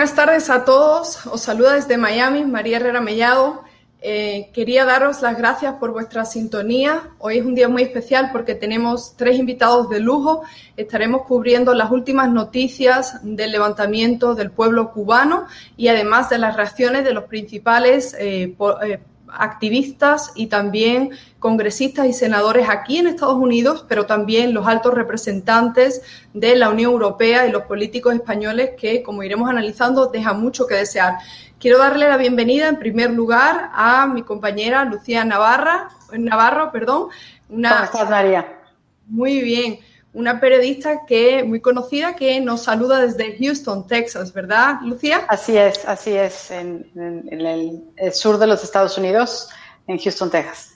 Buenas tardes a todos. Os saluda desde Miami María Herrera Mellado. Eh, quería daros las gracias por vuestra sintonía. Hoy es un día muy especial porque tenemos tres invitados de lujo. Estaremos cubriendo las últimas noticias del levantamiento del pueblo cubano y además de las reacciones de los principales eh, eh, activistas y también congresistas y senadores aquí en Estados Unidos, pero también los altos representantes de la Unión Europea y los políticos españoles que, como iremos analizando, dejan mucho que desear. Quiero darle la bienvenida en primer lugar a mi compañera Lucía Navarra, Navarro, perdón. Una, ¿Cómo estás, María? Muy bien una periodista que muy conocida que nos saluda desde Houston, Texas, ¿verdad, Lucía? Así es, así es, en, el, sur de los Estados Unidos, en Houston, Texas.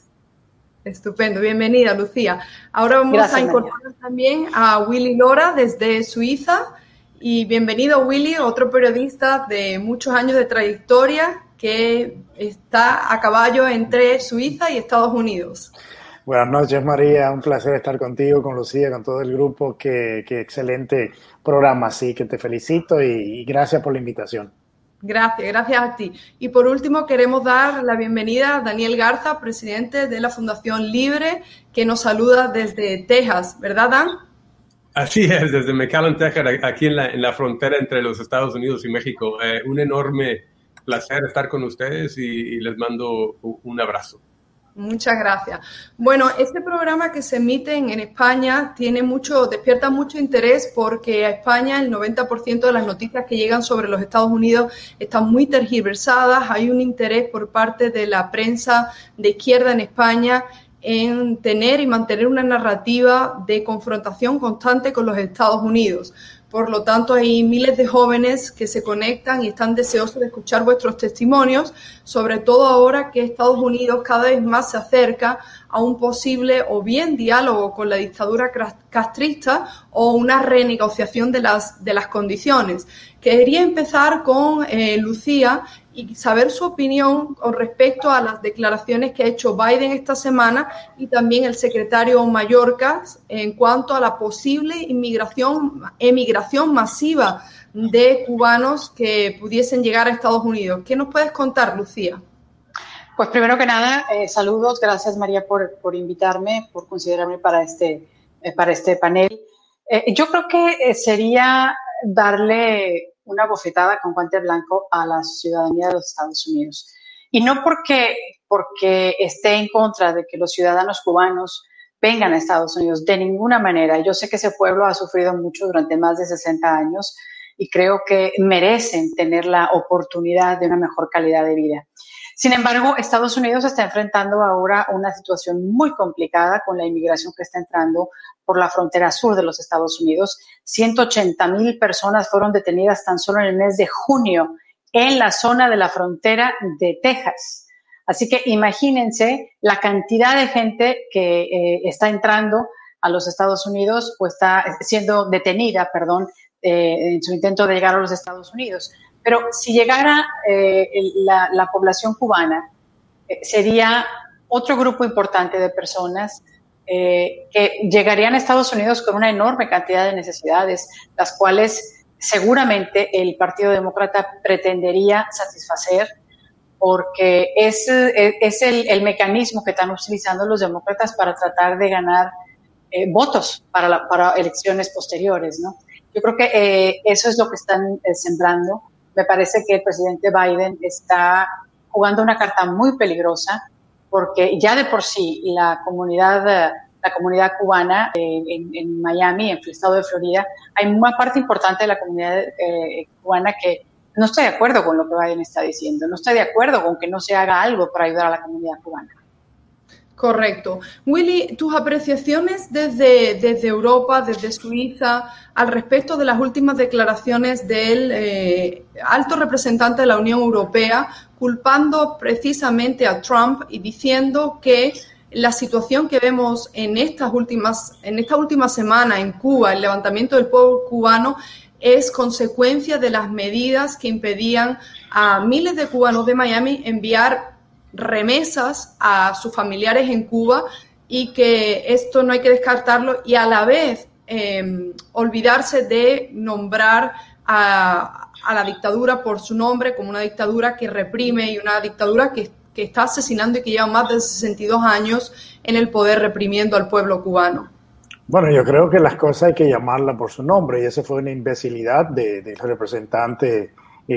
Estupendo, bienvenida, Lucía. Ahora vamos a incorporar también a Willy Lora desde Suiza. Y bienvenido, Willy, otro periodista de muchos años de trayectoria que está a caballo entre Suiza y Estados Unidos. Buenas noches, María. Un placer estar contigo, con Lucía, con todo el grupo. Qué, excelente programa, sí, que te felicito y, gracias por la invitación. Gracias, gracias a ti. Y por último, queremos dar la bienvenida a Daniel Garza, presidente de la Fundación Libre, que nos saluda desde Texas, ¿verdad, Dan? Así es, desde McAllen, Texas, aquí en la, frontera entre los Estados Unidos y México. Eh, un enorme placer estar con ustedes y les mando un abrazo. Muchas gracias. Bueno, este programa que se emite en, España tiene mucho, despierta mucho interés porque a España el 90% de las noticias que llegan sobre los Estados Unidos están muy tergiversadas. Hay un interés por parte de la prensa de izquierda en España en tener y mantener una narrativa de confrontación constante con los Estados Unidos. Por lo tanto, hay miles de jóvenes que se conectan y están deseosos de escuchar vuestros testimonios, sobre todo ahora que Estados Unidos cada vez más se acerca a un posible o bien diálogo con la dictadura castrista o una renegociación de las, de las condiciones. Quería empezar con eh, Lucía y saber su opinión con respecto a las declaraciones que ha hecho Biden esta semana y también el secretario Mallorca en cuanto a la posible inmigración, emigración masiva de cubanos que pudiesen llegar a Estados Unidos. ¿Qué nos puedes contar, Lucía? Pues primero que nada, eh, saludos, gracias María por, por, invitarme, por considerarme para este, eh, para este panel. Eh, yo creo que sería darle una bofetada con guante blanco a la ciudadanía de los Estados Unidos. Y no porque, porque esté en contra de que los ciudadanos cubanos vengan a Estados Unidos, de ninguna manera. Yo sé que ese pueblo ha sufrido mucho durante más de 60 años y creo que merecen tener la oportunidad de una mejor calidad de vida. Sin embargo, Estados Unidos está enfrentando ahora una situación muy complicada con la inmigración que está entrando por la frontera sur de los Estados Unidos. 180 mil personas fueron detenidas tan solo en el mes de junio en la zona de la frontera de Texas. Así que imagínense la cantidad de gente que eh, está entrando a los Estados Unidos o está siendo detenida, perdón, eh, en su intento de llegar a los Estados Unidos. Pero si llegara eh, la, población cubana, eh, sería otro grupo importante de personas eh, que llegarían a Estados Unidos con una enorme cantidad de necesidades, las cuales seguramente el Partido Demócrata pretendería satisfacer porque es, es el, mecanismo que están utilizando los demócratas para tratar de ganar votos para, para elecciones posteriores. ¿no? Yo creo que eso es lo que están sembrando me parece que el presidente Biden está jugando una carta muy peligrosa porque ya de por sí la comunidad, la comunidad cubana en, Miami, en el estado de Florida, hay una parte importante de la comunidad eh, cubana que no está de acuerdo con lo que Biden está diciendo, no está de acuerdo con que no se haga algo para ayudar a la comunidad cubana. Correcto. Willy, tus apreciaciones desde, desde Europa, desde Suiza, al respecto de las últimas declaraciones del eh, alto representante de la Unión Europea, culpando precisamente a Trump y diciendo que la situación que vemos en estas últimas, en esta última semana en Cuba, el levantamiento del pueblo cubano, es consecuencia de las medidas que impedían a miles de cubanos de Miami enviar remesas a sus familiares en Cuba y que esto no hay que descartarlo y a la vez em, olvidarse de nombrar a, la dictadura por su nombre como una dictadura que reprime y una dictadura que, que está asesinando y que lleva más de 62 años en el poder reprimiendo al pueblo cubano. Bueno, yo creo que las cosas hay que llamarlas por su nombre y esa fue una imbecilidad del representante eh,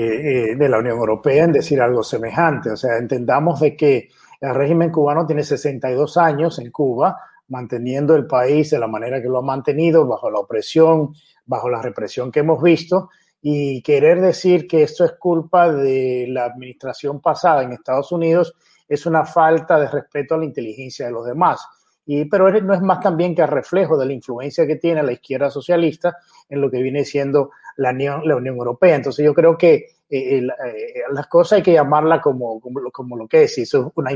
eh, de la Unión Europea en decir algo semejante. O sea, entendamos de que el régimen cubano tiene 62 años en Cuba, manteniendo el país de la manera que lo ha mantenido, bajo la opresión, bajo la represión que hemos visto, y querer decir que esto es culpa de la administración pasada en Estados Unidos es una falta de respeto a la inteligencia de los demás. Y, pero no es más también que el reflejo de la influencia que tiene la izquierda socialista en lo que viene siendo la Unión, la Unión Europea. Entonces yo creo que eh, eh, las cosas hay que llamarla como, como, lo que es, y eso es una,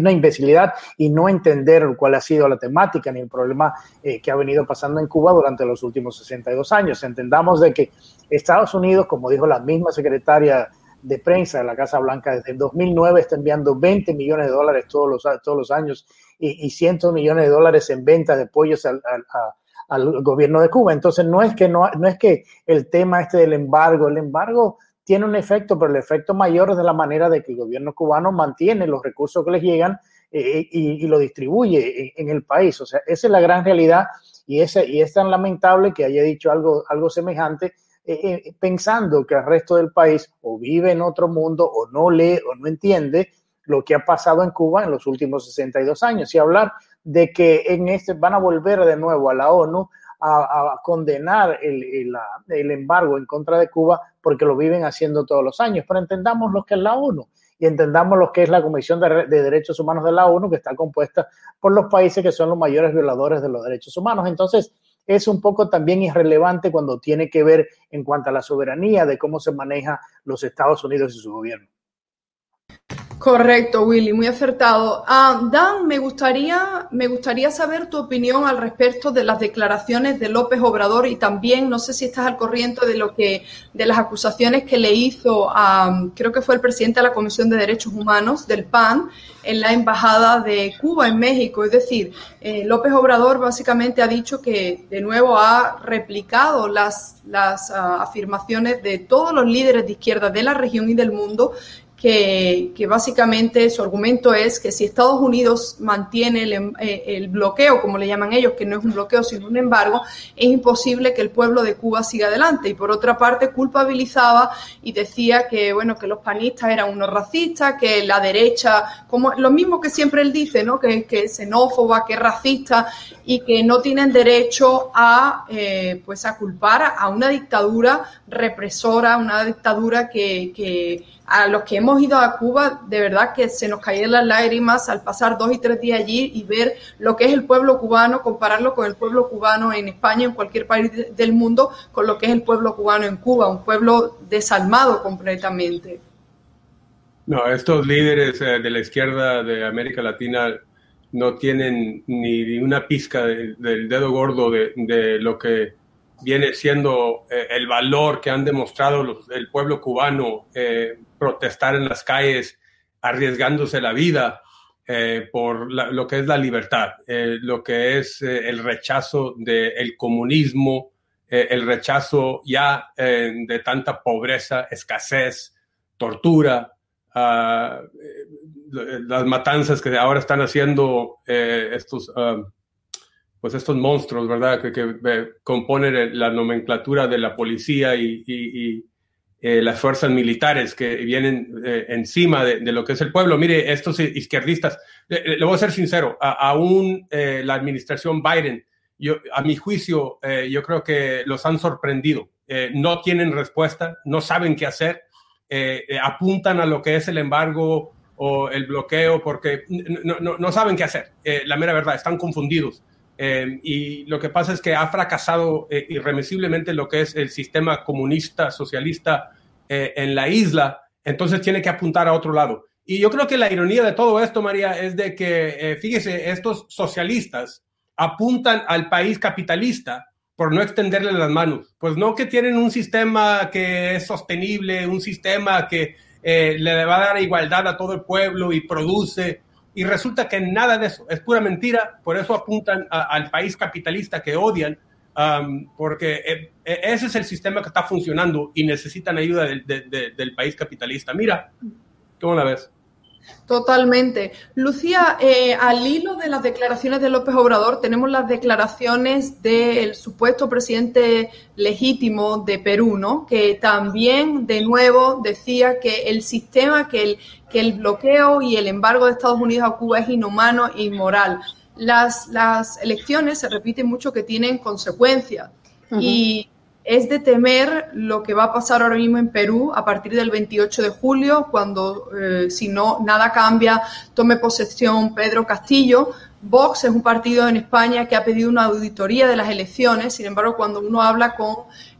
una imbecilidad y no entender cuál ha sido la temática ni el problema eh, que ha venido pasando en Cuba durante los últimos 62 años. Entendamos de que Estados Unidos, como dijo la misma secretaria de prensa de la Casa Blanca, desde el 2009 está enviando 20 millones de dólares todos los, todos los años y, y cientos millones de dólares en venta de pollos a al gobierno de Cuba. Entonces, no es que no, no es que el tema este del embargo, el embargo tiene un efecto, pero el efecto mayor es de la manera de que el gobierno cubano mantiene los recursos que les llegan eh, y, lo distribuye en, el país. O sea, esa es la gran realidad y, ese, y es tan lamentable que haya dicho algo, algo semejante. Eh, eh, pensando que el resto del país o vive en otro mundo o no lee o no entiende lo que ha pasado en Cuba en los últimos 62 años y hablar de que en este van a volver de nuevo a la ONU a, condenar el, el, embargo en contra de Cuba porque lo viven haciendo todos los años. Pero entendamos lo que es la ONU y entendamos lo que es la Comisión de, de, Derechos Humanos de la ONU, que está compuesta por los países que son los mayores violadores de los derechos humanos. Entonces, es un poco también irrelevante cuando tiene que ver en cuanto a la soberanía de cómo se maneja los Estados Unidos y su gobierno. Correcto, Willy, muy acertado. Ah, Dan, me gustaría, me gustaría saber tu opinión al respecto de las declaraciones de López Obrador y también, no sé si estás al corriente de lo que, de las acusaciones que le hizo a, creo que fue el presidente de la Comisión de Derechos Humanos del PAN en la embajada de Cuba en México. Es decir, eh, López Obrador básicamente ha dicho que de nuevo ha replicado las, las ah, afirmaciones de todos los líderes de izquierda de la región y del mundo que, básicamente su argumento es que si Estados Unidos mantiene em, eh, el, bloqueo, como le llaman ellos, que no es un bloqueo sino un embargo, es imposible que el pueblo de Cuba siga adelante. Y por otra parte, culpabilizaba y decía que, bueno, que los panistas eran unos racistas, que la derecha, como lo mismo que siempre él dice, ¿no? Que, que es xenófoba, que es racista y que no tienen derecho a, eh, pues a culpar a una dictadura represora, una dictadura que, que a los que hemos ido a Cuba, de verdad que se nos caían las lágrimas al pasar dos y tres días allí y ver lo que es el pueblo cubano, compararlo con el pueblo cubano en España, en cualquier país del mundo, con lo que es el pueblo cubano en Cuba, un pueblo desalmado completamente. No, estos líderes eh, de la izquierda de América Latina no tienen ni una pizca del dedo gordo de, lo que viene siendo eh, el valor que han demostrado el pueblo cubano eh, protestar en las calles arriesgándose la vida eh, por lo que es la libertad, eh, lo que es eh, el rechazo del comunismo, el rechazo ya de tanta pobreza, escasez, tortura, ah, las matanzas que ahora están haciendo estos, ah, pues estos monstruos, ¿verdad? Que, componen la nomenclatura de la policía y eh, las fuerzas militares que vienen eh, encima de, lo que es el pueblo. Mire, estos izquierdistas, le, voy a ser sincero, aún eh, la administración Biden, yo, a mi juicio, yo creo que los han sorprendido. no tienen respuesta, no saben qué hacer, apuntan a lo que es el embargo o el bloqueo porque no, no, no saben qué hacer. la mera verdad, están confundidos. Y lo que pasa es que ha fracasado irremisiblemente lo que es el sistema comunista, socialista eh, en la isla, entonces tiene que apuntar a otro lado. Y yo creo que la ironía de todo esto, María, es de que, eh, fíjese, estos socialistas apuntan al país capitalista por no extenderle las manos. Pues no que tienen un sistema que es sostenible, un sistema que eh, le va a dar igualdad a todo el pueblo y produce. Y resulta que nada de eso, es pura mentira, por eso apuntan al país capitalista que odian porque eh, eh, ese es el sistema que está funcionando y necesitan ayuda del país capitalista. Mira, ¿cómo la ves? Totalmente. Lucía, eh, al hilo de las declaraciones de López Obrador, tenemos las declaraciones del supuesto presidente legítimo de Perú, ¿no? Que también, de nuevo, decía que el sistema, que el, que el bloqueo y el embargo de Estados Unidos a Cuba es inhumano e inmoral las, las elecciones se repite mucho que tienen consecuencias y es de temer lo que va a pasar ahora mismo en Perú a partir del 28 de julio, cuando, eh, si no, nada cambia, tome posesión Pedro Castillo. Vox es un partido en España que ha pedido una auditoría de las elecciones, sin embargo, cuando uno habla con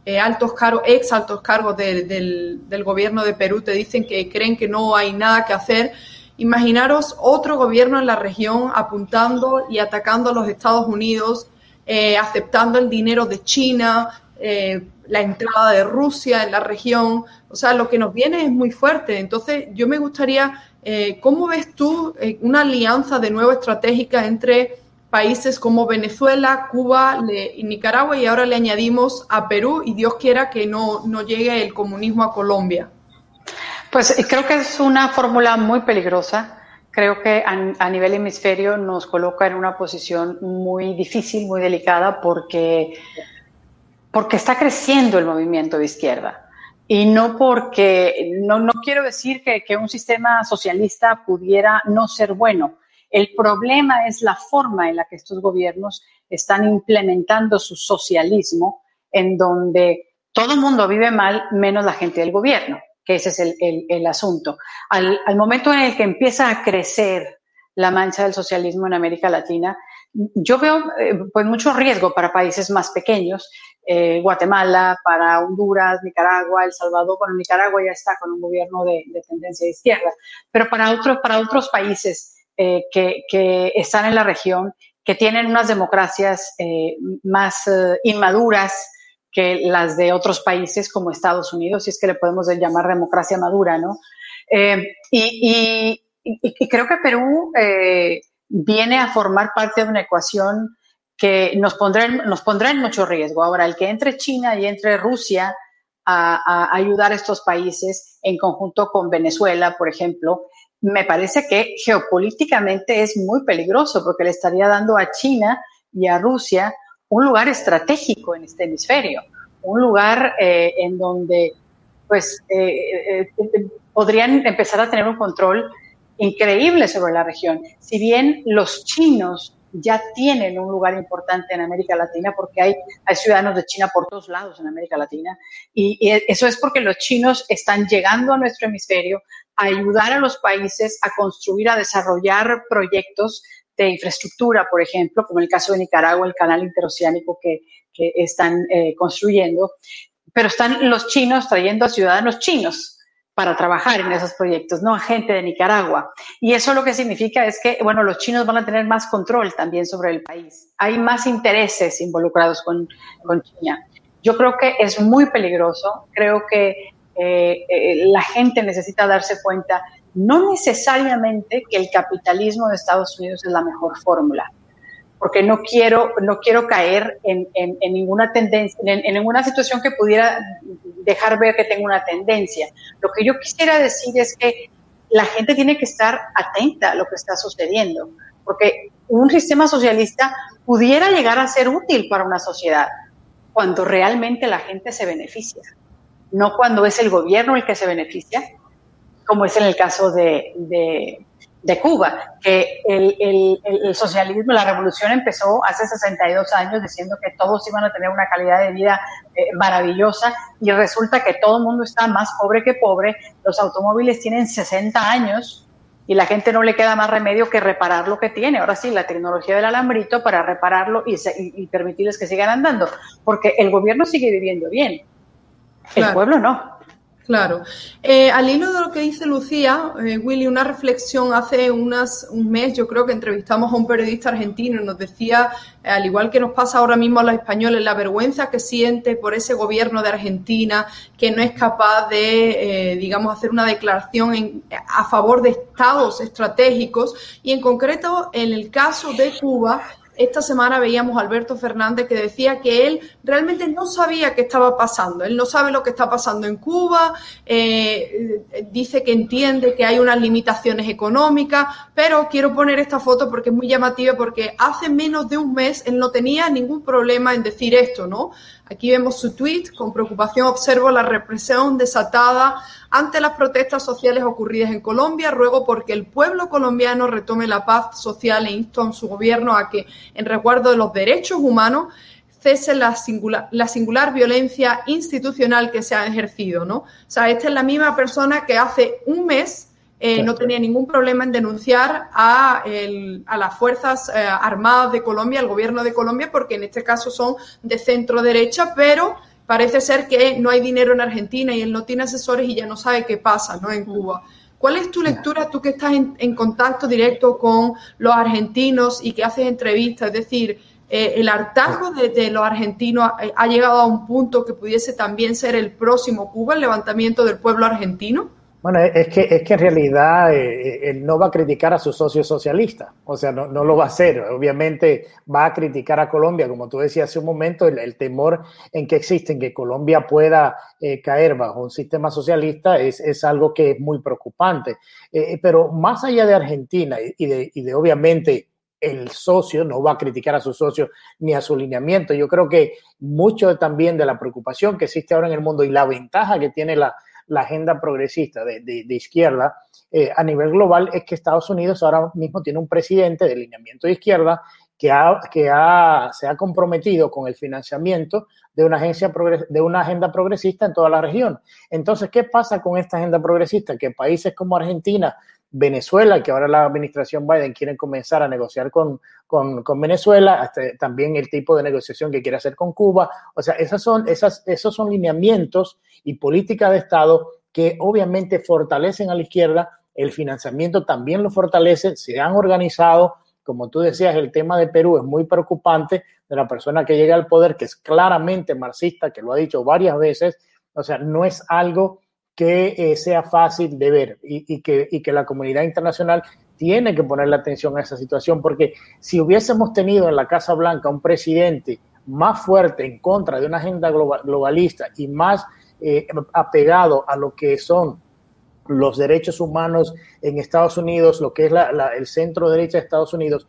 eh, altos cargos, ex altos cargos del, del gobierno de Perú, te dicen que creen que no hay nada que hacer Imaginaros otro gobierno en la región apuntando y atacando a los Estados Unidos, eh, aceptando el dinero de China, eh, la entrada de Rusia en la región. O sea, lo que nos viene es muy fuerte. Entonces, yo me gustaría, eh, ¿cómo ves tú una alianza de nuevo estratégica entre países como Venezuela, Cuba y Nicaragua y ahora le añadimos a Perú y Dios quiera que no, no llegue el comunismo a Colombia? Pues creo que es una fórmula muy peligrosa. Creo que a, nivel hemisferio nos coloca en una posición muy difícil, muy delicada, porque, porque está creciendo el movimiento de izquierda. Y no porque, no, no quiero decir que, que un sistema socialista pudiera no ser bueno. El problema es la forma en la que estos gobiernos están implementando su socialismo, en donde todo el mundo vive mal menos la gente del gobierno que ese es el, asunto. Al, momento en el que empieza a crecer la mancha del socialismo en América Latina, yo veo eh, pues mucho riesgo para países más pequeños, eh, Guatemala, para Honduras, Nicaragua, El Salvador, bueno, Nicaragua ya está con un gobierno de, tendencia de izquierda, pero para otros, para otros países eh, que, están en la región, que tienen unas democracias más inmaduras, que las de otros países como Estados Unidos, si es que le podemos llamar democracia madura, ¿no? Eh, y, creo que Perú eh, viene a formar parte de una ecuación que nos pondrá, en mucho riesgo. Ahora, el que entre China y entre Rusia a, ayudar a estos países en conjunto con Venezuela, por ejemplo, me parece que geopolíticamente es muy peligroso porque le estaría dando a China y a Rusia un lugar estratégico en este hemisferio, un lugar eh, en donde pues eh, eh, podrían empezar a tener un control increíble sobre la región. Si bien los chinos ya tienen un lugar importante en América Latina porque hay, hay ciudadanos de China por todos lados en América Latina. Y, eso es porque los chinos están llegando a nuestro hemisferio a ayudar a los países a construir, a desarrollar proyectos de infraestructura, por ejemplo, como el caso de Nicaragua, el canal interoceánico que, que están eh, construyendo, pero están los chinos trayendo a ciudadanos chinos para trabajar en esos proyectos, no a gente de Nicaragua. Y eso lo que significa es que, bueno, los chinos van a tener más control también sobre el país. Hay más intereses involucrados con, China. Yo creo que es muy peligroso. Creo que eh, eh, la gente necesita darse cuenta, no necesariamente que el capitalismo de Estados Unidos es la mejor fórmula porque no quiero, no quiero caer en, en, ninguna tendencia, en, en, ninguna situación que pudiera dejar ver que tengo una tendencia. Lo que yo quisiera decir es que la gente tiene que estar atenta a lo que está sucediendo, porque un sistema socialista pudiera llegar a ser útil para una sociedad cuando realmente la gente se beneficia, no cuando es el gobierno el que se beneficia, como es en el caso de, de de Cuba, que el, socialismo, la revolución empezó hace 62 años diciendo que todos iban a tener una calidad de vida eh, maravillosa y resulta que todo el mundo está más pobre que pobre, los automóviles tienen 60 años y la gente no le queda más remedio que reparar lo que tiene. Ahora sí, la tecnología del alambrito para repararlo y, y permitirles que sigan andando, porque el gobierno sigue viviendo bien, el pueblo no. Claro. Eh, al hilo de lo que dice Lucía, eh, Willy, una reflexión hace unas, un mes, yo creo que entrevistamos a un periodista argentino y nos decía, eh, al igual que nos pasa ahora mismo a los españoles, la vergüenza que siente por ese gobierno de Argentina que no es capaz de, digamos, hacer una declaración a favor de estados estratégicos y en concreto en el caso de Cuba esta semana veíamos a Alberto Fernández que decía que él realmente no sabía qué estaba pasando. Él no sabe lo que está pasando en Cuba, eh, dice que entiende que hay unas limitaciones económicas, pero quiero poner esta foto porque es muy llamativa porque hace menos de un mes él no tenía ningún problema en decir esto, ¿no? Aquí vemos su tweet. Con preocupación observo la represión desatada ante las protestas sociales ocurridas en Colombia. Ruego porque el pueblo colombiano retome la paz social e insto a su gobierno a que, en resguardo de los derechos humanos, cese la singular, la singular violencia institucional que se ha ejercido, ¿no? O sea, esta es la misma persona que hace un mes eh, no tenía ningún problema en denunciar a, las Fuerzas eh, Armadas de Colombia, al gobierno de Colombia, porque en este caso son de centro derecha, pero parece ser que no hay dinero en Argentina y él no tiene asesores y ya no sabe qué pasa ¿no? en Cuba. ¿Cuál es tu lectura, tú que estás en, contacto directo con los argentinos y que haces entrevistas? Es decir, eh, el hartazgo de, los argentinos ha, llegado a un punto que pudiese también ser el próximo Cuba, el levantamiento del pueblo argentino. Bueno, es que, es que en realidad eh, eh, él no va a criticar a su socio socialista, o sea, no, no, lo va a hacer. Obviamente va a criticar a Colombia, como tú decías hace un momento, el, temor en que existe, en que Colombia pueda eh, caer bajo un sistema socialista es, es, algo que es muy preocupante. pero más allá de Argentina y de, y de obviamente el socio no va a criticar a su socio ni a su lineamiento. Yo creo que mucho también de la preocupación que existe ahora en el mundo y la ventaja que tiene la, la agenda progresista de, de, izquierda eh, a nivel global es que Estados Unidos ahora mismo tiene un presidente de lineamiento de izquierda que, ha, que ha, se ha comprometido con el financiamiento de una, agencia de una agenda progresista en toda la región. Entonces, ¿qué pasa con esta agenda progresista? Que países como Argentina, Venezuela, que ahora la administración Biden quiere comenzar a negociar con, con, con Venezuela, también el tipo de negociación que quiere hacer con Cuba. O sea, esas son, esas, esos son lineamientos y políticas de Estado que obviamente fortalecen a la izquierda, el financiamiento también lo fortalece, se han organizado, como tú decías, el tema de Perú es muy preocupante, de la persona que llega al poder, que es claramente marxista, que lo ha dicho varias veces, o sea, no es algo que eh, sea fácil de ver y, que, la comunidad internacional tiene que ponerle atención a esa situación, porque si hubiésemos tenido en la Casa Blanca un presidente más fuerte en contra de una agenda globalista y más apegado a lo que son los derechos humanos en Estados Unidos, lo que es el centro derecha de Estados Unidos,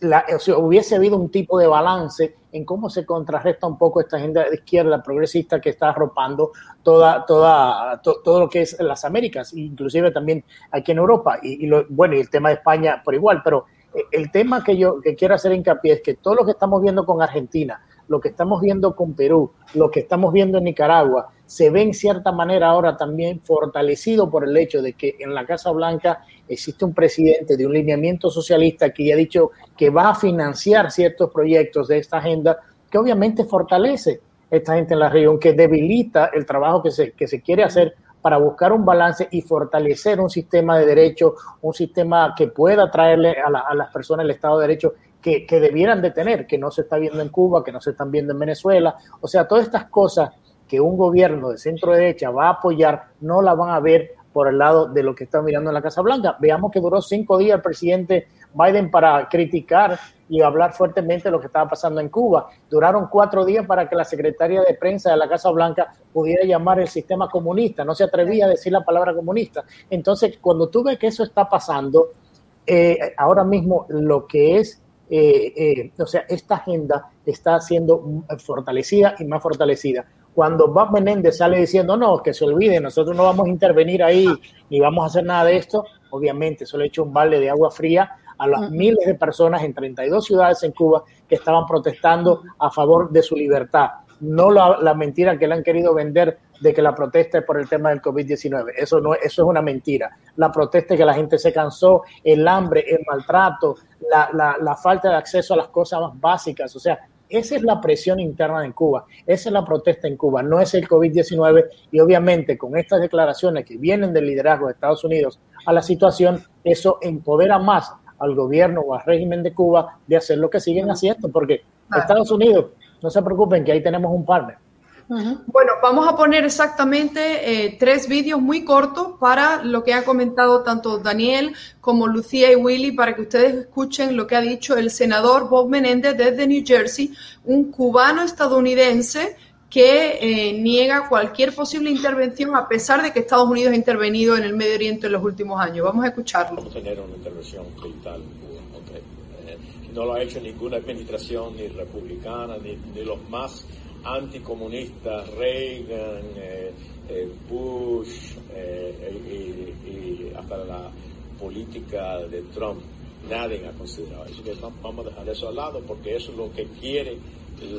la, hubiese habido un tipo de balance en cómo se contrarresta un poco esta agenda de izquierda progresista que está arropando toda, toda, todo lo que es las Américas, inclusive también aquí en Europa. Y, lo, bueno, y el tema de España por igual, pero eh, el tema que yo que quiero hacer hincapié es que todo lo que estamos viendo con Argentina, lo que estamos viendo con Perú, lo que estamos viendo en Nicaragua, se ve en cierta manera ahora también fortalecido por el hecho de que en la Casa Blanca existe un presidente de un lineamiento socialista que ya ha dicho que va a financiar ciertos proyectos de esta agenda que obviamente fortalece esta gente en la región, que debilita el trabajo que se, que se quiere hacer para buscar un balance y fortalecer un sistema de derecho, un sistema que pueda traerle a, a las personas el Estado de Derecho que, que, debieran de tener, que no se está viendo en Cuba, que no se están viendo en Venezuela. O sea, todas estas cosas que un gobierno de centro derecha va a apoyar, no la van a ver por el lado de lo que está mirando en la Casa Blanca. Veamos que duró cinco días el presidente Biden para criticar y hablar fuertemente de lo que estaba pasando en Cuba. Duraron cuatro días para que la secretaria de prensa de la Casa Blanca pudiera llamar el sistema comunista. No se atrevía a decir la palabra comunista. Entonces, cuando tú ves que eso está pasando, eh, ahora mismo lo que es, eh, eh, o sea, esta agenda está siendo fortalecida y más fortalecida cuando Bob Menéndez sale diciendo, no, que se olvide, nosotros no vamos a intervenir ahí ni vamos a hacer nada de esto, obviamente eso le hecho un balde de agua fría a las miles de personas en 32 ciudades en Cuba que estaban protestando a favor de su libertad. No la, mentira que le han querido vender de que la protesta es por el tema del COVID-19. Eso, no, eso es una mentira. La protesta es que la gente se cansó, el hambre, el maltrato, la, la, la falta de acceso a las cosas más básicas. O sea, esa es la presión interna en Cuba, esa es la protesta en Cuba, no es el COVID-19 y obviamente con estas declaraciones que vienen del liderazgo de Estados Unidos a la situación, eso empodera más al gobierno o al régimen de Cuba de hacer lo que siguen haciendo, porque Estados Unidos, no se preocupen que ahí tenemos un partner. Bueno, vamos a poner exactamente eh, tres vídeos muy cortos para lo que ha comentado tanto Daniel como Lucía y Willy, para que ustedes escuchen lo que ha dicho el senador Bob Menéndez desde New Jersey, un cubano estadounidense que eh, niega cualquier posible intervención a pesar de que Estados Unidos ha intervenido en el Medio Oriente en los últimos años. Vamos a escucharlo. Tener una intervención eh, no lo ha hecho ninguna administración, ni republicana, ni, ni los más anticomunistas, Reagan, eh, eh, Bush eh, y, hasta la política de Trump. Nadie ha considerado eso. Que vamos a dejar eso al lado porque eso es lo que quieren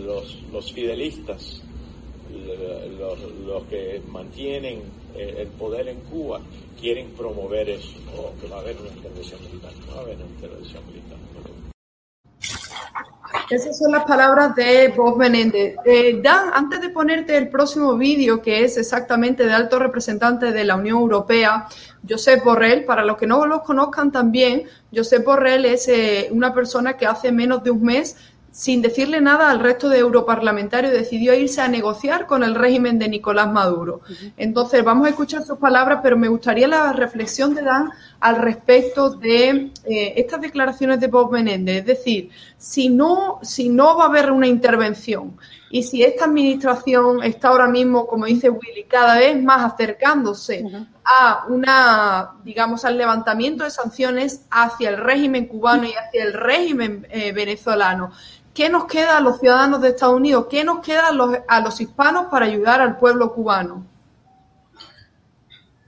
los, los fidelistas, los, los que mantienen el poder en Cuba, quieren promover eso. O que va a haber una intervención militar. No va a haber una intervención militar. Esas son las palabras de Bob Menéndez. Eh, Dan, antes de ponerte el próximo vídeo, que es exactamente de alto representante de la Unión Europea, Josep Borrell, para los que no lo conozcan también, Josep Borrell es eh, una persona que hace menos de un mes sin decirle nada al resto de europarlamentarios, decidió irse a negociar con el régimen de Nicolás Maduro. Entonces, vamos a escuchar sus palabras, pero me gustaría la reflexión de Dan al respecto de eh, estas declaraciones de Bob Menéndez. Es decir, si no, si no va a haber una intervención y si esta administración está ahora mismo, como dice Willy, cada vez más acercándose a una, digamos, al levantamiento de sanciones hacia el régimen cubano y hacia el régimen eh, venezolano, ¿Qué nos queda a los ciudadanos de Estados Unidos? ¿Qué nos queda a los, hispanos para ayudar al pueblo cubano?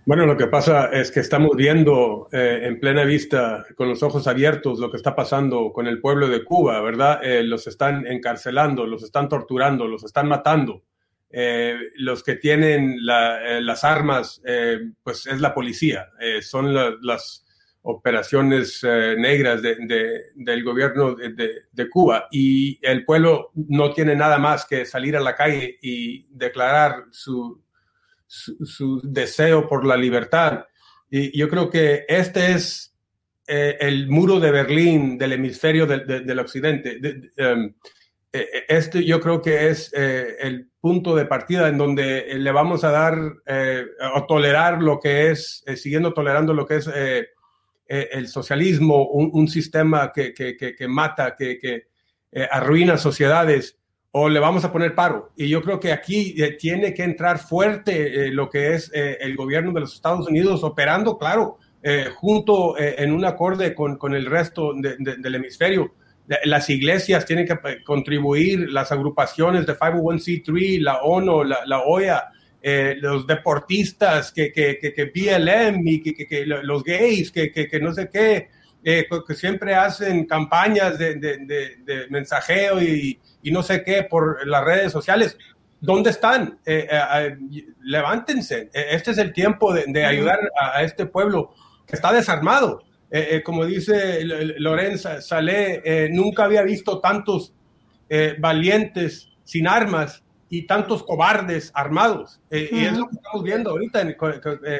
Bueno, lo que pasa es que estamos viendo eh, en plena vista, con los ojos abiertos, lo que está pasando con el pueblo de Cuba, ¿verdad? Eh, los están encarcelando, los están torturando, los están matando. Eh, los que tienen las armas, pues es la policía, son las operaciones eh, negras del gobierno de, Cuba y el pueblo no tiene nada más que salir a la calle y declarar su, su, deseo por la libertad. Y yo creo que este es eh, el muro de Berlín del hemisferio del occidente. Eh, este yo creo que es el punto de partida en donde le vamos a dar o tolerar lo que es, siguiendo tolerando lo que es eh, el socialismo, un, sistema que, que, que, mata, que, eh, arruina sociedades, o le vamos a poner paro. Y yo creo que aquí eh, tiene que entrar fuerte eh, lo que es eh, el gobierno de los Estados Unidos operando, claro, junto en un acorde con, con el resto del hemisferio. Las iglesias tienen que contribuir, las agrupaciones de 501c3, la ONU, la, la OEA, los deportistas, que, que, que, que BLM y que, los gays, que, que, no sé qué, que siempre hacen campañas de, de, de mensajeo y, y no sé qué por las redes sociales. ¿Dónde están? Eh, eh, eh, levántense. Este es el tiempo de, ayudar a, este pueblo que está desarmado. como dice Lorenza Salé, nunca había visto tantos valientes sin armas y tantos cobardes armados. Y es lo que estamos viendo ahorita, en,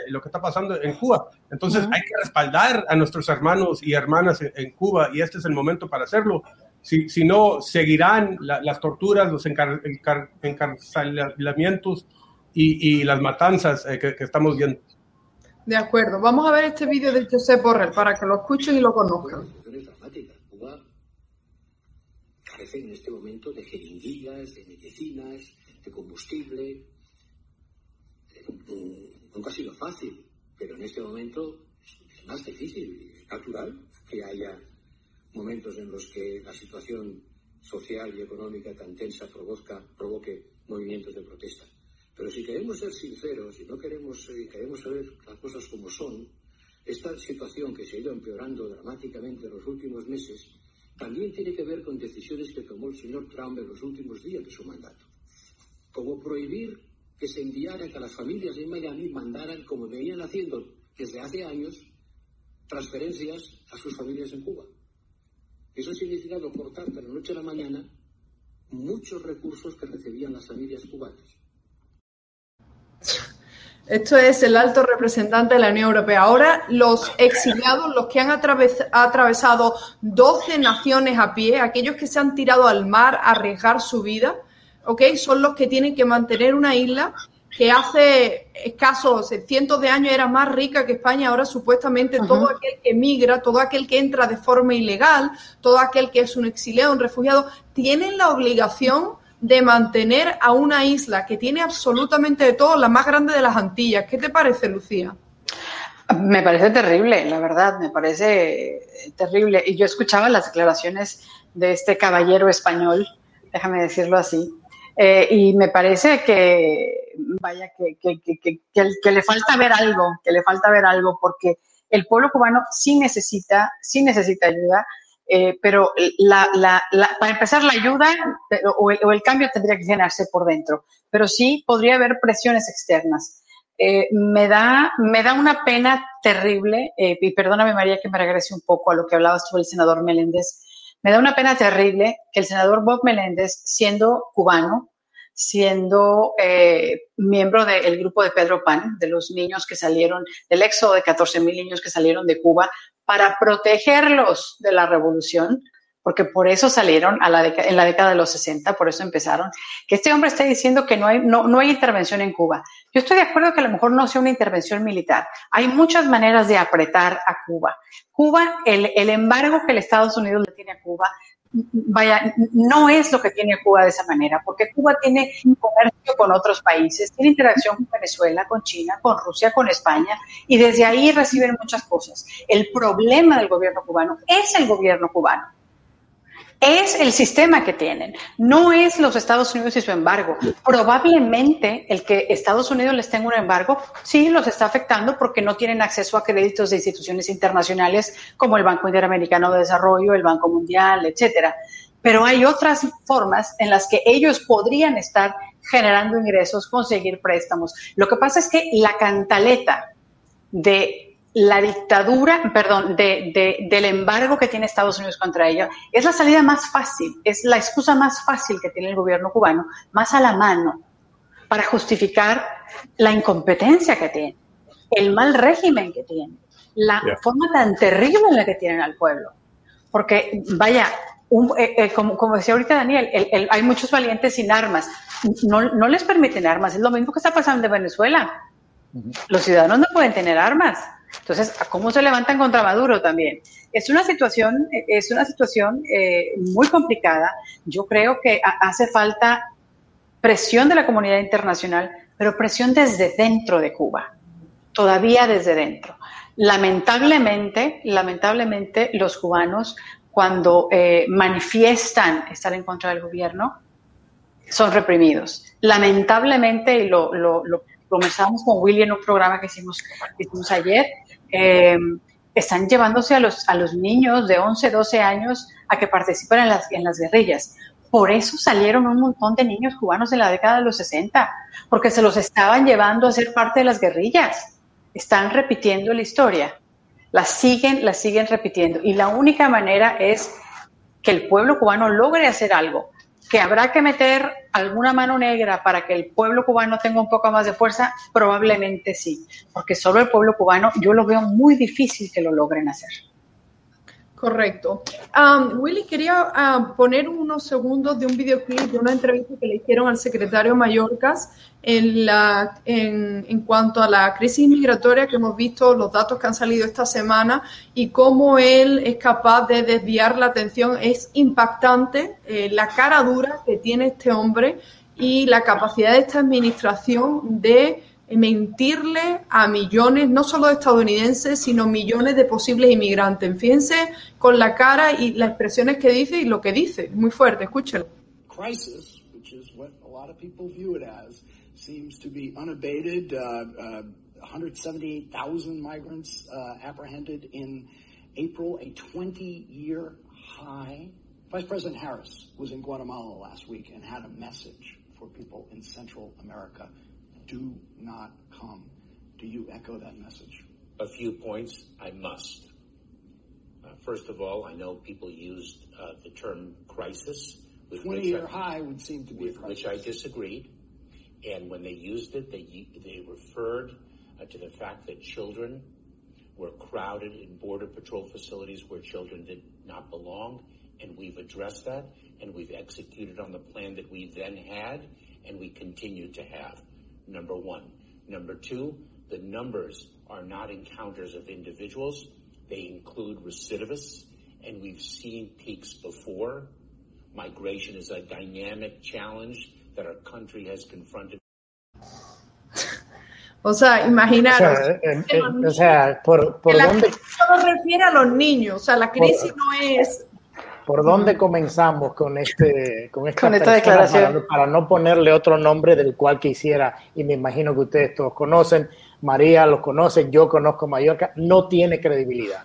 lo que está pasando en Cuba. Entonces hay que respaldar a nuestros hermanos y hermanas en Cuba y este es el momento para hacerlo si, no, seguirán las torturas, los encarcelamientos y, las matanzas eh, que, estamos viendo. De acuerdo. Vamos a ver este vídeo de José Borrell para que lo escuchen y lo conozcan. Cuba carece en este momento de jeringuillas, de medicinas, de combustible. Nunca ha sido fácil, pero en este momento es más difícil. Es natural que haya momentos en los que la situación social y económica tan tensa provoca, provoque movimientos de protesta. Pero si queremos ser sinceros y no queremos, eh, queremos saber las cosas como son, esta situación que se ha ido empeorando dramáticamente en los últimos meses también tiene que ver con decisiones que tomó el señor Trump en los últimos días de su mandato. Como prohibir que se enviara que las familias en Miami mandaran, como venían haciendo desde hace años, transferencias a sus familias en Cuba. Eso ha significado cortar de la noche a la mañana muchos recursos que recibían las familias cubanas. Esto es el alto representante de la Unión Europea. Ahora los exiliados, los que han atravesado 12 naciones a pie, aquellos que se han tirado al mar a arriesgar su vida, ¿ok? Son los que tienen que mantener una isla que hace escasos cientos de años era más rica que España, ahora supuestamente todo aquel que migra, todo aquel que entra de forma ilegal, todo aquel que es un exiliado, un refugiado, tienen la obligación de mantener a una isla que tiene absolutamente de todo, la más grande de las Antillas. ¿Qué te parece, Lucía? Me parece terrible, la verdad, me parece terrible. Y yo escuchaba las declaraciones de este caballero español, déjame decirlo así, eh, y me parece que, vaya, que, que, le falta ver algo, que le falta ver algo, porque el pueblo cubano sí necesita, sí necesita ayuda, eh, pero la, la, para empezar la ayuda o el, cambio tendría que generarse por dentro, pero sí podría haber presiones externas. Eh, me, da, me da una pena terrible, y perdóname María que me regrese un poco a lo que hablabas tú el senador Meléndez, me da una pena terrible que el senador Bob Meléndez, siendo cubano, siendo eh, miembro del grupo de Pedro Pan, de los niños que salieron, del éxodo de 14 mil niños que salieron de Cuba, para protegerlos de la revolución, porque por eso salieron en la década de los 60, por eso empezaron, que este hombre esté diciendo que no hay, no, no hay intervención en Cuba. Yo estoy de acuerdo que a lo mejor no sea una intervención militar. Hay muchas maneras de apretar a Cuba. Cuba, el, el embargo que el Estados Unidos le tiene a Cuba, vaya, no es lo que tiene Cuba de esa manera, porque Cuba tiene comercio con otros países, tiene interacción con Venezuela, con China, con Rusia, con España, y desde ahí reciben muchas cosas. El problema del gobierno cubano es el gobierno cubano es el sistema que tienen, no es los Estados Unidos y su embargo. Probablemente el que Estados Unidos les tenga un embargo, sí los está afectando porque no tienen acceso a créditos de instituciones internacionales como el Banco Interamericano de Desarrollo, el Banco Mundial, etcétera. Pero hay otras formas en las que ellos podrían estar generando ingresos, conseguir préstamos. Lo que pasa es que la cantaleta de la dictadura, perdón, de, del embargo que tiene Estados Unidos contra ella, es la salida más fácil, es la excusa más fácil que tiene el gobierno cubano, más a la mano, para justificar la incompetencia que tiene, el mal régimen que tiene, la forma tan terrible en la que tienen al pueblo. Porque, vaya, eh, eh, como, como, decía ahorita Daniel, hay muchos valientes sin armas. No, no les permiten armas. Es lo mismo que está pasando en Venezuela. Los ciudadanos no pueden tener armas Entonces, ¿cómo se levantan contra Maduro también? Es una situación, es una situación eh, muy complicada. Yo creo que hace falta presión de la comunidad internacional, pero presión desde dentro de Cuba, todavía desde dentro. Lamentablemente, lamentablemente los cubanos cuando eh, manifiestan estar en contra del gobierno son reprimidos. Lamentablemente, y lo, lo, lo comenzamos con Willy en un programa que hicimos, que hicimos ayer, eh, están llevándose a los, a los niños de 11, 12 años a que participen en las, en las guerrillas. Por eso salieron un montón de niños cubanos en la década de los 60, porque se los estaban llevando a ser parte de las guerrillas. Están repitiendo la historia. La siguen, la siguen repitiendo. Y la única manera es que el pueblo cubano logre hacer algo que habrá que meter alguna mano negra para que el pueblo cubano tenga un poco más de fuerza, probablemente sí, porque solo el pueblo cubano yo lo veo muy difícil que lo logren hacer. Correcto. Um, Willy, quería uh, poner unos segundos de un videoclip de una entrevista que le hicieron al secretario Mallorcas en, la, en, en, cuanto a la crisis migratoria que hemos visto, los datos que han salido esta semana y cómo él es capaz de desviar la atención. Es impactante eh, la cara dura que tiene este hombre y la capacidad de esta administración de mentirle a millones, no solo de estadounidenses, sino millones de posibles inmigrantes. Fíjense con la cara y las expresiones que dice y lo que dice. Muy fuerte, escúchelo. Crisis, which is what a lot of people view it as, seems to be unabated. Uh, uh, 178,000 migrants uh, apprehended in April, a 20-year high. Vice President Harris was in Guatemala last week and had a message for people in Central America do not come. Do you echo that message? A few points I must. Uh, first of all, I know people used uh, the term crisis. With 20 year high would seem to be with which I disagreed. And when they used it, they, they referred uh, to the fact that children were crowded in Border Patrol facilities where children did not belong. And we've addressed that, and we've executed on the plan that we then had, and we continue to have number one. Number two, the numbers are not encounters of individuals. They include recidivists, and we've seen peaks before. Migration is a dynamic challenge that our country has confronted. O sea, imaginaros. O sea, en, en, o sea por, por dónde. crisis no refiere a los niños. O sea, la crisis Por- no es. ¿Por dónde comenzamos con este con esta, Con esta persona declaración. Para, para no ponerle otro nombre del cual quisiera y me imagino que ustedes todos conocen, María los conoce, yo conozco Mallorca, no tiene credibilidad,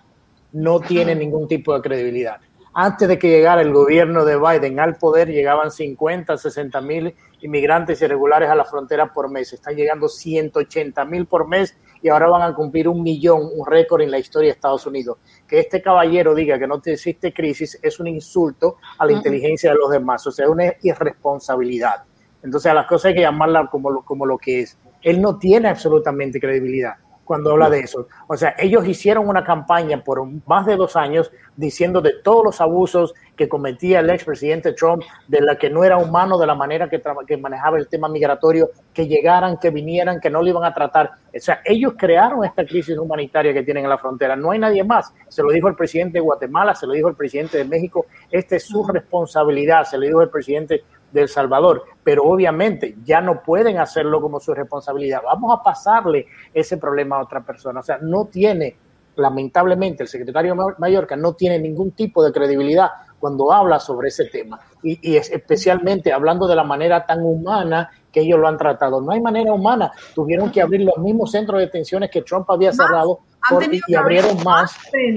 no tiene ningún tipo de credibilidad. Antes de que llegara el gobierno de Biden al poder, llegaban 50, 60 mil inmigrantes irregulares a la frontera por mes. Están llegando 180 mil por mes y ahora van a cumplir un millón, un récord en la historia de Estados Unidos. Que este caballero diga que no existe crisis es un insulto a la inteligencia de los demás, o sea, una irresponsabilidad. Entonces a las cosas hay que llamarla como lo, como lo que es. Él no tiene absolutamente credibilidad cuando habla de eso. O sea, ellos hicieron una campaña por más de dos años diciendo de todos los abusos que cometía el expresidente Trump, de la que no era humano, de la manera que, que manejaba el tema migratorio, que llegaran, que vinieran, que no lo iban a tratar. O sea, ellos crearon esta crisis humanitaria que tienen en la frontera. No hay nadie más. Se lo dijo el presidente de Guatemala, se lo dijo el presidente de México. Esta es su responsabilidad, se lo dijo el presidente de El Salvador, pero obviamente ya no pueden hacerlo como su responsabilidad. Vamos a pasarle ese problema a otra persona. O sea, no tiene, lamentablemente, el secretario Ma- Mallorca no tiene ningún tipo de credibilidad cuando habla sobre ese tema. Y, y es especialmente hablando de la manera tan humana que ellos lo han tratado. No hay manera humana. Tuvieron que abrir los mismos centros de detenciones que Trump había cerrado por- y abrieron más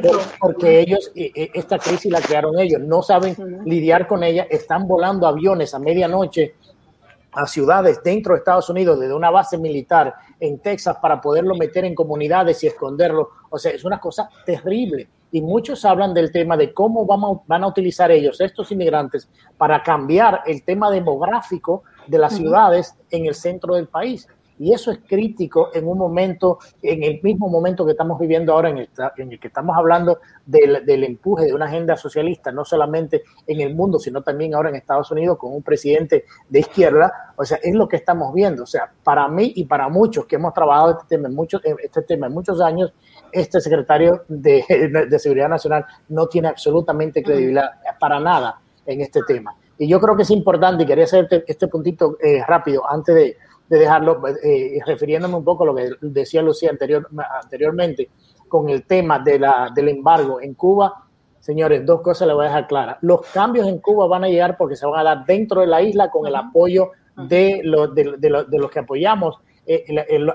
por- porque ellos, eh, eh, esta crisis la crearon ellos, no saben lidiar con ella, están volando aviones a medianoche a ciudades dentro de Estados Unidos desde una base militar en Texas para poderlo meter en comunidades y esconderlo. O sea, es una cosa terrible. Y muchos hablan del tema de cómo vamos, van a utilizar ellos, estos inmigrantes, para cambiar el tema demográfico de las ciudades en el centro del país. Y eso es crítico en un momento, en el mismo momento que estamos viviendo ahora, en el, en el que estamos hablando del, del, empuje de una agenda socialista, no solamente en el mundo, sino también ahora en Estados Unidos con un presidente de izquierda. O sea, es lo que estamos viendo. O sea, para mí y para muchos que hemos trabajado este tema en muchos, este tema en muchos años, este secretario de, de Seguridad Nacional no tiene absolutamente credibilidad para nada en este tema. Y yo creo que es importante, y quería hacer este puntito eh, rápido antes de, de dejarlo, eh, refiriéndome un poco a lo que decía Lucía anterior, anteriormente, con el tema de la, del embargo en Cuba. Señores, dos cosas les voy a dejar claras. Los cambios en Cuba van a llegar porque se van a dar dentro de la isla con el apoyo de, los, de, de, de los que apoyamos eh,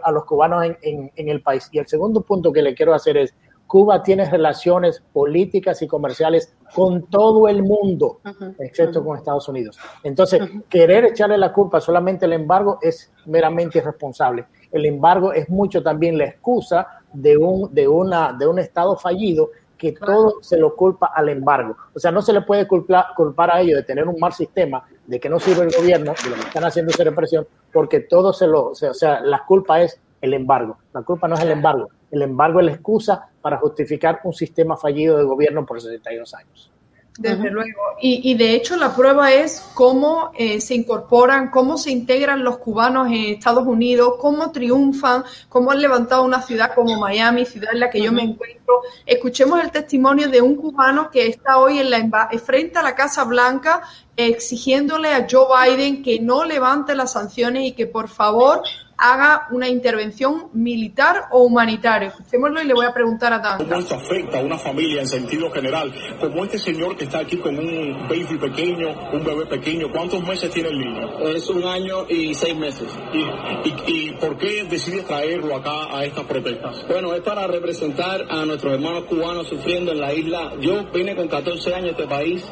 a los cubanos en, en, en el país. Y el segundo punto que le quiero hacer es, Cuba tiene relaciones políticas y comerciales con todo el mundo, excepto con Estados Unidos. Entonces, querer echarle la culpa solamente al embargo es meramente irresponsable. El embargo es mucho también la excusa de un, de una, de un Estado fallido que todo se lo culpa al embargo. O sea, no se le puede culpar, culpar a ellos de tener un mal sistema, de que no sirve el gobierno, de lo que están haciendo esa represión, porque todo se lo, o sea, la culpa es el embargo. La culpa no es el embargo, el embargo es la excusa para justificar un sistema fallido de gobierno por 72 años. Desde luego. Y, y, de hecho la prueba es cómo eh, se incorporan, cómo se integran los cubanos en Estados Unidos, cómo triunfan, cómo han levantado una ciudad como Miami, ciudad en la que yo me encuentro. Escuchemos el testimonio de un cubano que está hoy en la frente a la Casa Blanca exigiéndole a Joe Biden que no levante las sanciones y que por favor haga una intervención militar o humanitaria. Escuchémoslo y le voy a preguntar a Dan. ¿Cómo esto afecta a una familia en sentido general? Como este señor que está aquí con un baby pequeño, un bebé pequeño, ¿cuántos meses tiene el niño? Es un año y seis meses. ¿Y, y, y por qué decides traerlo acá a estas protestas? Bueno, es para representar a nuestros hermanos cubanos sufriendo en la isla. Yo vine con 14 años a este país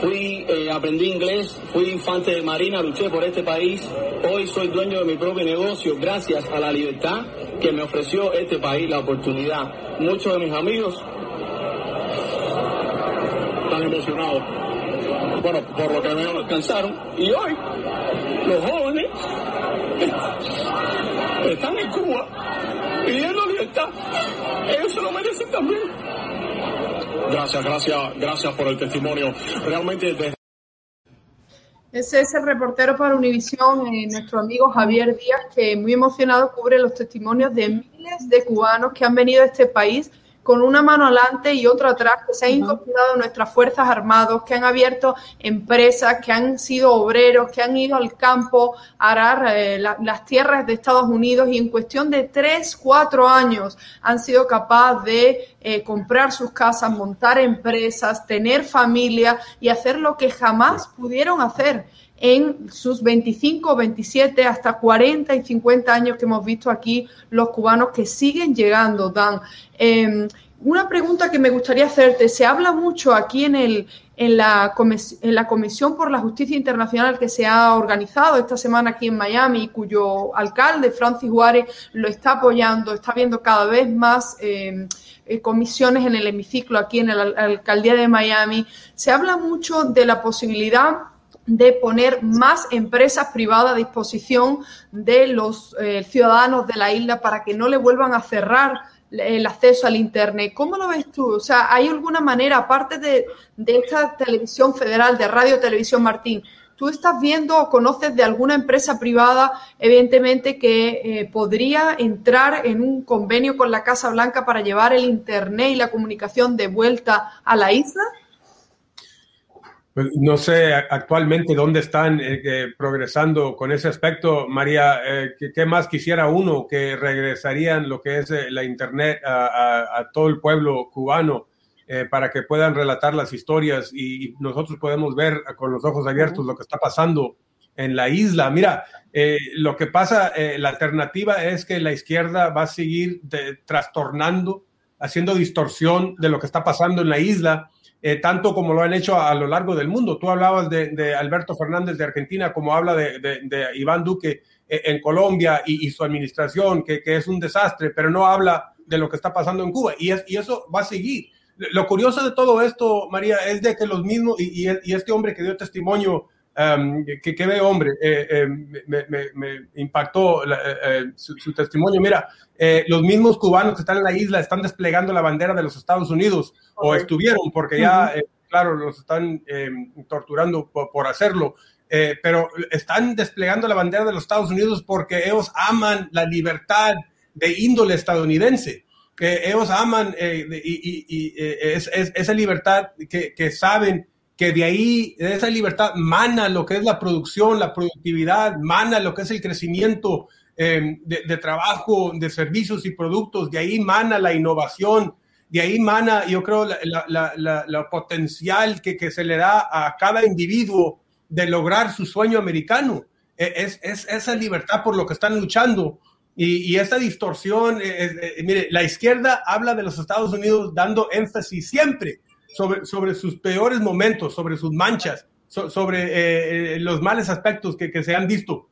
fui, eh, aprendí inglés, fui infante de marina, luché por este país. Hoy soy dueño de mi propio negocio gracias a la libertad que me ofreció este país, la oportunidad. Muchos de mis amigos están emocionados. Bueno, por lo que me alcanzaron. Y hoy, los jóvenes están en Cuba pidiendo libertad. Ellos lo merecen también. Gracias, gracias, gracias por el testimonio. Realmente desde ese es el reportero para Univisión, eh, nuestro amigo Javier Díaz, que muy emocionado cubre los testimonios de miles de cubanos que han venido a este país con una mano adelante y otra atrás, que se han incorporado nuestras Fuerzas Armadas, que han abierto empresas, que han sido obreros, que han ido al campo a arar eh, la, las tierras de Estados Unidos y en cuestión de tres, cuatro años han sido capaces de eh, comprar sus casas, montar empresas, tener familia y hacer lo que jamás pudieron hacer en sus 25, 27, hasta 40 y 50 años que hemos visto aquí los cubanos que siguen llegando, Dan. Eh, una pregunta que me gustaría hacerte, se habla mucho aquí en, el, en, la en la Comisión por la Justicia Internacional que se ha organizado esta semana aquí en Miami, cuyo alcalde, Francis Juárez, lo está apoyando, está viendo cada vez más eh, eh, comisiones en el hemiciclo aquí en la alcaldía de Miami. Se habla mucho de la posibilidad de poner más empresas privadas a disposición de los eh, ciudadanos de la isla para que no le vuelvan a cerrar el acceso al Internet. ¿Cómo lo ves tú? O sea, ¿hay alguna manera, aparte de, de esta televisión federal, de Radio Televisión Martín, tú estás viendo o conoces de alguna empresa privada, evidentemente, que eh, podría entrar en un convenio con la Casa Blanca para llevar el Internet y la comunicación de vuelta a la isla? Pues, no sé actualmente dónde están eh, eh, progresando con ese aspecto. María, eh, ¿qué, ¿qué, más quisiera uno que regresarían lo que es eh, la Internet a, a, a, todo el pueblo cubano para que puedan relatar las historias y, y, nosotros podemos ver con los ojos abiertos lo que está pasando en la isla? Mira, eh, lo que pasa, la alternativa es que la izquierda va a seguir de, trastornando, haciendo distorsión de lo que está pasando en la isla eh, tanto como lo han hecho a, lo largo del mundo. Tú hablabas de, Alberto Fernández de Argentina, como habla de, Iván Duque eh, en Colombia y, su administración, que, es un desastre, pero no habla de lo que está pasando en Cuba. Y, es, y eso va a seguir. Lo curioso de todo esto, María, es de que los mismos, y este hombre que dio testimonio um, que, ve hombre, eh, eh, me, impactó su, testimonio. Mira, los mismos cubanos que están en la isla están desplegando la bandera de los Estados Unidos, o estuvieron, porque ya, claro, los están torturando por, hacerlo. pero están desplegando la bandera de los Estados Unidos porque ellos aman la libertad de índole estadounidense que ellos aman y, esa libertad que, que, saben que de ahí, de esa libertad, mana lo que es la producción, la productividad, mana lo que es el crecimiento em, de, trabajo, de servicios y productos, de ahí mana la innovación, de ahí mana, yo creo, la, la, potencial que, que, se le da a cada individuo de lograr su sueño americano. E, es, es esa libertad por lo que están luchando. Y, y esta distorsión, eh, eh, mire, la izquierda habla de los Estados Unidos dando énfasis siempre sobre, sobre sus peores momentos, sobre sus manchas, sobre eh, eh, los males aspectos que, que, se han visto.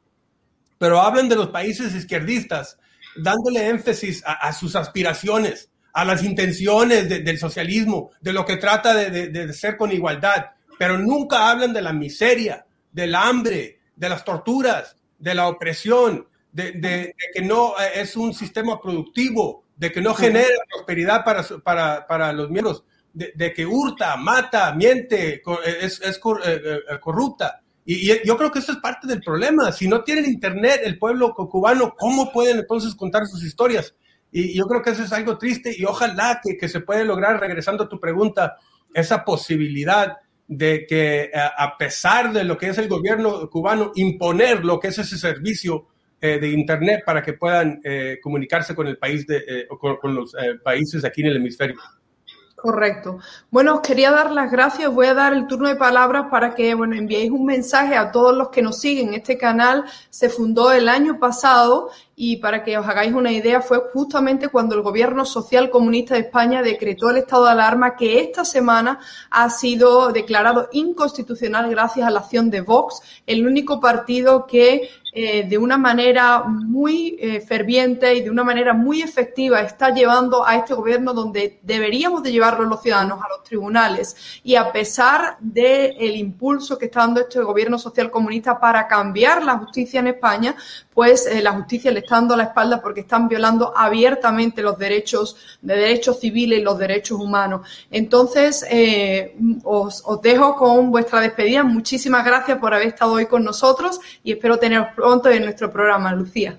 Pero hablan de los países izquierdistas, dándole énfasis a, sus aspiraciones, a las intenciones del socialismo, de lo que trata de, de, ser con igualdad, pero nunca hablan de la miseria, del hambre, de las torturas, de la opresión, de, de, que no eh, es un sistema productivo, de que no genera prosperidad para, para, para los miembros de, que hurta, mata, miente, es, es eh, eh, corrupta. Y, yo creo que eso es parte del problema. Si no tienen internet el pueblo cubano, ¿cómo pueden entonces contar sus historias? Y yo creo que eso es algo triste y ojalá que, que se puede lograr, regresando a tu pregunta, esa posibilidad de que eh, a pesar de lo que es el gobierno cubano, imponer lo que es ese servicio de Internet para que puedan comunicarse con el país, de, con, con, los países aquí en el hemisferio. Correcto. Bueno, os quería dar las gracias. Voy a dar el turno de palabras para que bueno, enviéis un mensaje a todos los que nos siguen. Este canal se fundó el año pasado y para que os hagáis una idea, fue justamente cuando el gobierno social comunista de España decretó el estado de alarma que esta semana ha sido declarado inconstitucional gracias a la acción de Vox, el único partido que eh, de una manera muy eh, ferviente y de una manera muy efectiva está llevando a este gobierno donde deberíamos de llevarlo los ciudadanos a los tribunales y a pesar del el impulso que está dando este gobierno social comunista para cambiar la justicia en España, pues eh, la justicia le está dando la espalda porque están violando abiertamente los derechos de derechos civiles y los derechos humanos. Entonces, os, os dejo con vuestra despedida. Muchísimas gracias por haber estado hoy con nosotros y espero teneros pronto en nuestro programa, Lucía.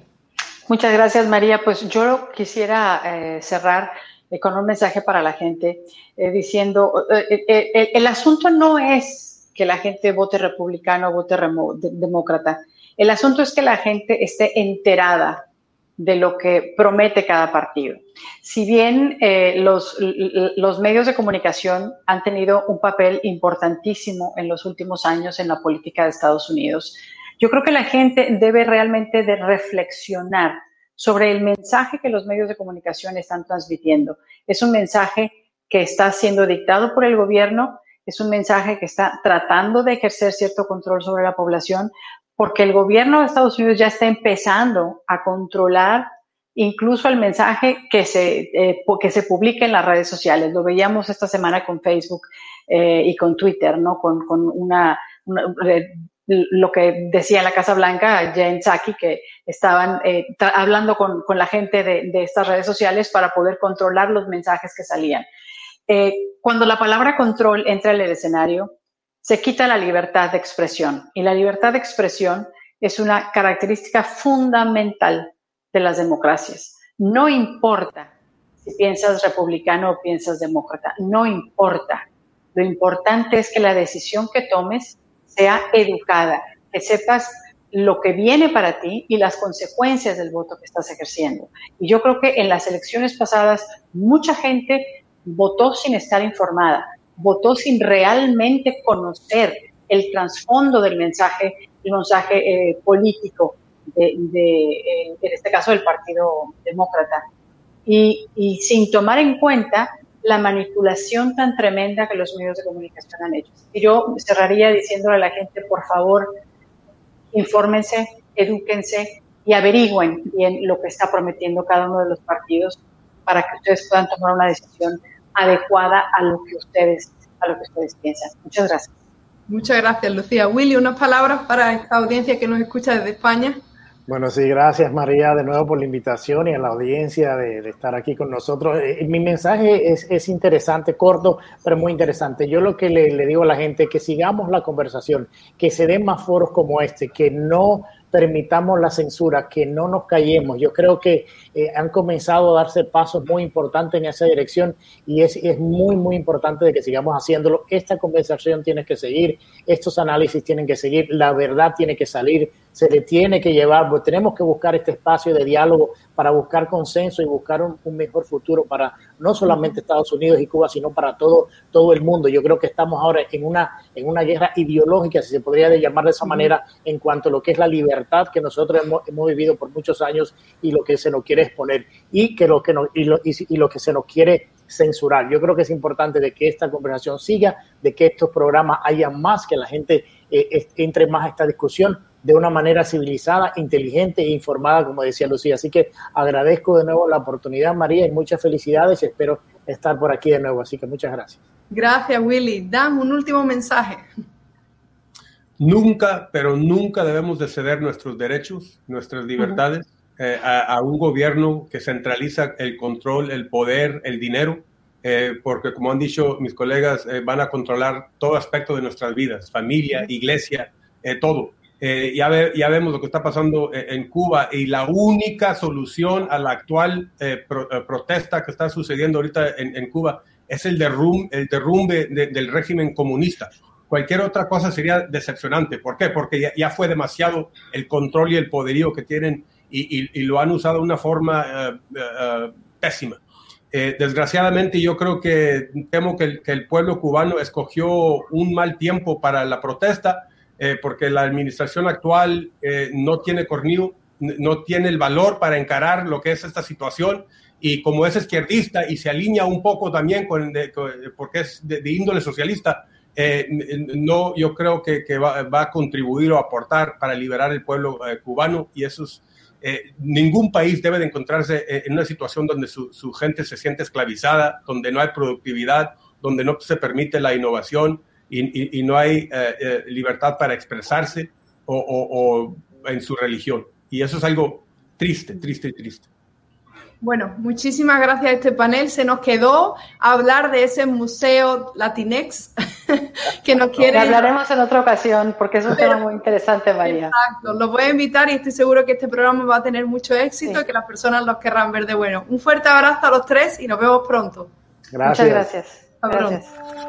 Muchas gracias, María. Pues yo quisiera eh, cerrar eh, con un mensaje para la gente, eh, diciendo, el asunto no es que la gente vote republicano o vote demócrata. El asunto es que la gente esté enterada de lo que promete cada partido. Si bien los, medios de comunicación han tenido un papel importantísimo en los últimos años en la política de Estados Unidos, yo creo que la gente debe realmente reflexionar sobre el mensaje que los medios de comunicación están transmitiendo. Es un mensaje que está siendo dictado por el gobierno, es un mensaje que está tratando de ejercer cierto control sobre la población, porque el gobierno de Estados Unidos ya está empezando a controlar incluso el mensaje que se, eh, que se publica en las redes sociales. Lo veíamos esta semana con Facebook eh, y con Twitter, ¿no? Con, una, eh, lo que decía la Casa Blanca Jen Psaki, que estaban eh, hablando con, con, la gente de, de, estas redes sociales para poder controlar los mensajes que salían. Eh, cuando la palabra control entra en el escenario, se quita la libertad de expresión. Y la libertad de expresión es una característica fundamental de las democracias. No importa si piensas republicano o piensas demócrata, no importa. Lo importante es que la decisión que tomes sea educada, que sepas lo que viene para ti y las consecuencias del voto que estás ejerciendo. Y yo creo que en las elecciones pasadas mucha gente votó sin estar informada, votó sin realmente conocer el trasfondo del mensaje, el mensaje eh, político de, eh, en este caso del Partido Demócrata. Y, y sin tomar en cuenta la manipulación tan tremenda que los medios de comunicación han hecho. Y yo cerraría diciéndole a la gente, por favor, infórmense, edúquense y averigüen bien lo que está prometiendo cada uno de los partidos para que ustedes puedan tomar una decisión adecuada a lo que ustedes, a lo que ustedes piensan. Muchas gracias. Muchas gracias, Lucía. Willy, unas palabras para esta audiencia que nos escucha desde España. Bueno, sí, gracias María de nuevo por la invitación y a la audiencia de, estar aquí con nosotros. Eh, mi mensaje es, es, interesante, corto, pero muy interesante. Yo lo que le, le digo a la gente es que sigamos la conversación, que se den más foros como este, que no permitamos la censura, que no nos callemos. Yo creo que eh, han comenzado a darse pasos muy importantes en esa dirección y es, es, muy, muy importante de que sigamos haciéndolo. Esta conversación tiene que seguir, estos análisis tienen que seguir, la verdad tiene que salir, se le tiene que llevar, pues tenemos que buscar este espacio de diálogo para buscar consenso y buscar un, un, mejor futuro para no solamente Estados Unidos y Cuba, sino para todo, todo el mundo. Yo creo que estamos ahora en una, en una guerra ideológica, si se podría llamar de esa manera, en cuanto a lo que es la libertad que nosotros hemos, hemos vivido por muchos años y lo que se nos quiere exponer y, que lo, que no, y, lo, y, y lo que se nos quiere censurar. Yo creo que es importante de que esta conversación siga, de que estos programas haya más, que la gente eh, entre más a esta discusión de una manera civilizada, inteligente e informada, como decía Lucía. Así que agradezco de nuevo la oportunidad, María, y muchas felicidades. Espero estar por aquí de nuevo. Así que muchas gracias. Gracias, Willy. Dan, un último mensaje. Nunca, pero nunca debemos de ceder nuestros derechos, nuestras libertades uh -huh. eh, a, a, un gobierno que centraliza el control, el poder, el dinero, eh, porque como han dicho mis colegas, eh, van a controlar todo aspecto de nuestras vidas, familia, iglesia, eh, todo. Eh, ya, ve, ya, vemos lo que está pasando eh, en Cuba y la única solución a la actual eh, pro, protesta que está sucediendo ahorita en, en Cuba es el derrumbe, el derrumbe de, del régimen comunista. Cualquier otra cosa sería decepcionante. ¿Por qué? Porque ya, ya fue demasiado el control y el poderío que tienen y, y, y lo han usado de una forma pésima. desgraciadamente yo creo que temo que el, que el pueblo cubano escogió un mal tiempo para la protesta eh, porque la administración actual eh, no tiene cornido, no tiene el valor para encarar lo que es esta situación. Y como es izquierdista y se alinea un poco también con, de, porque es de, de índole socialista, eh, no, yo creo que, que va, va, a contribuir o aportar para liberar el pueblo eh, cubano. Y eso es, eh, ningún país debe de encontrarse en una situación donde su, su, gente se siente esclavizada, donde no hay productividad, donde no se permite la innovación, y, y, y no hay eh, eh, libertad para expresarse o, o, o, en su religión. Y eso es algo triste, triste, triste. Bueno, muchísimas gracias a este panel. Se nos quedó hablar de ese museo Latinex que nos quiere. Lo hablaremos en otra ocasión porque es un Pero, tema muy interesante, María. Exacto, lo voy a invitar y estoy seguro que este programa va a tener mucho éxito sí. y que las personas los querrán ver de bueno. Un fuerte abrazo a los tres y nos vemos pronto. Gracias. Muchas gracias. Hasta gracias.